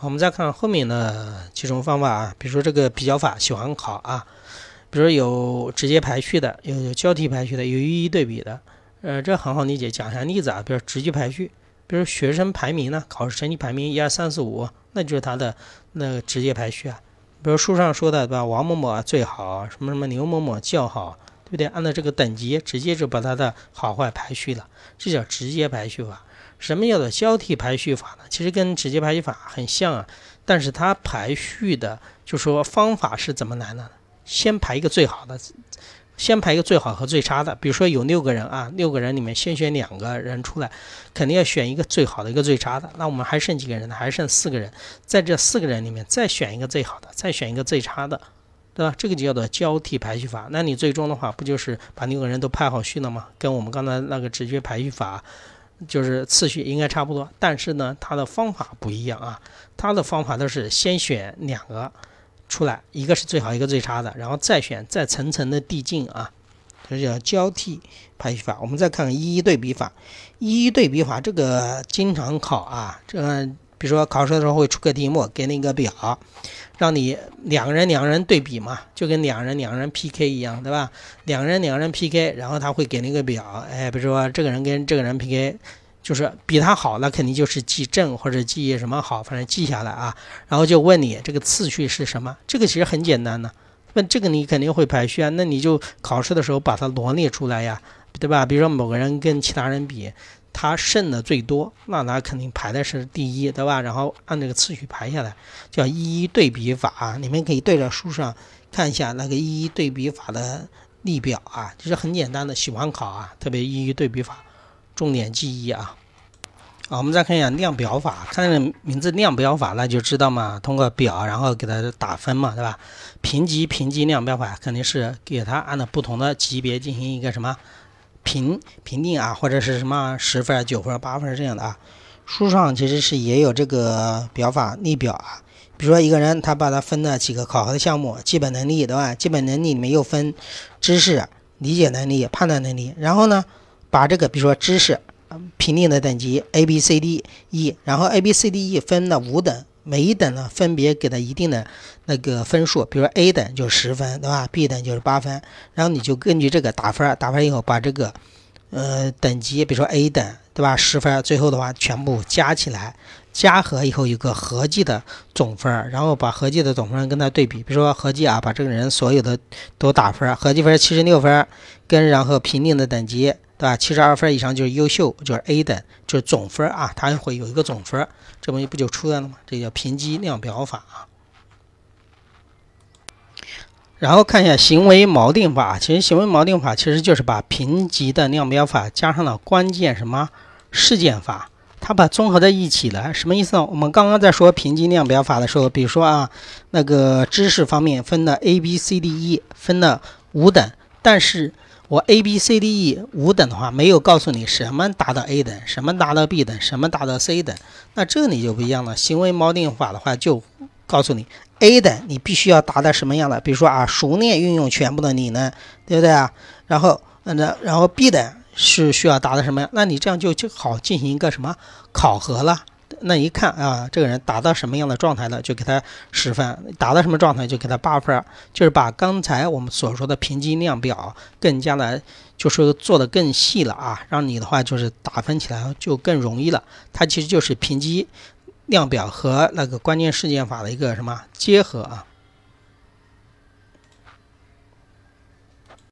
我们再看后面的几种方法啊，比如说这个比较法喜欢考啊，比如有直接排序的，有交替排序的，有一一对比的。呃，这很好理解，讲一下例子啊，比如直接排序，比如学生排名呢，考试成绩排名一二三四五，那就是他的那个直接排序啊。比如书上说的对吧，王某某最好，什么什么牛某某较好，对不对？按照这个等级，直接就把他的好坏排序了，这叫直接排序法。什么叫做交替排序法呢？其实跟直接排序法很像啊，但是它排序的就说方法是怎么来呢？先排一个最好的，先排一个最好和最差的。比如说有六个人啊，六个人里面先选两个人出来，肯定要选一个最好的，一个最差的。那我们还剩几个人呢？还剩四个人，在这四个人里面再选一个最好的，再选一个最差的，对吧？这个就叫做交替排序法。那你最终的话，不就是把六个人都排好序了吗？跟我们刚才那个直接排序法。就是次序应该差不多，但是呢，它的方法不一样啊。它的方法都是先选两个出来，一个是最好，一个最差的，然后再选，再层层的递进啊。这叫交替排序法。我们再看看一一对比法，一一对比法这个经常考啊，这个。比如说考试的时候会出个题目，给你一个表，让你两个人两个人对比嘛，就跟两人两人 PK 一样，对吧？两人两人 PK，然后他会给那个表，哎，比如说这个人跟这个人 PK，就是比他好，那肯定就是记正或者记什么好，反正记下来啊。然后就问你这个次序是什么？这个其实很简单的，问这个你肯定会排序啊，那你就考试的时候把它罗列出来呀，对吧？比如说某个人跟其他人比。他剩的最多，那他肯定排的是第一，对吧？然后按这个次序排下来，叫一一对比法。你们可以对着书上看一下那个一一对比法的例表啊，就是很简单的，喜欢考啊，特别一一对比法，重点记忆啊。好，我们再看一下量表法，看这个名字量表法，那就知道嘛，通过表然后给它打分嘛，对吧？评级评级量表法肯定是给它按照不同的级别进行一个什么？评评定啊，或者是什么十分、九分、八分这样的啊，书上其实是也有这个表法例表啊。比如说一个人，他把他分了几个考核的项目，基本能力对吧？基本能力里面又分知识、理解能力、判断能力。然后呢，把这个比如说知识评定的等级 A、B、C、D、E，然后 A、B、C、D、E 分了五等。每一等呢，分别给它一定的那个分数，比如说 A 等就十分，对吧？B 等就是八分，然后你就根据这个打分，打分以后把这个呃等级，比如说 A 等，对吧？十分，最后的话全部加起来，加和以后有个合计的总分，然后把合计的总分跟它对比，比如说合计啊，把这个人所有的都打分，合计分七十六分，跟然后评定的等级。对吧？七十二分以上就是优秀，就是 A 等，就是总分啊，它会有一个总分，这东西不就出来了吗？这叫评级量表法啊。然后看一下行为锚定法，其实行为锚定法其实就是把评级的量表法加上了关键什么事件法，它把综合在一起了，什么意思呢？我们刚刚在说评级量表法的时候，比如说啊，那个知识方面分了 A、B、C、D、E，分了五等，但是。我 A B C D E 五等的话，没有告诉你什么达到 A 等，什么达到 B 等，什么达到 C 等。那这里就不一样了。行为锚定法的话，就告诉你 A 等你必须要达到什么样的，比如说啊，熟练运用全部的理能，对不对啊？然后，那然后 B 等是需要达到什么样？那你这样就就好进行一个什么考核了。那一看啊，这个人达到什么样的状态了，就给他十分；达到什么状态就给他八分。就是把刚才我们所说的评级量表更加的，就是做的更细了啊，让你的话就是打分起来就更容易了。它其实就是评级量表和那个关键事件法的一个什么结合啊。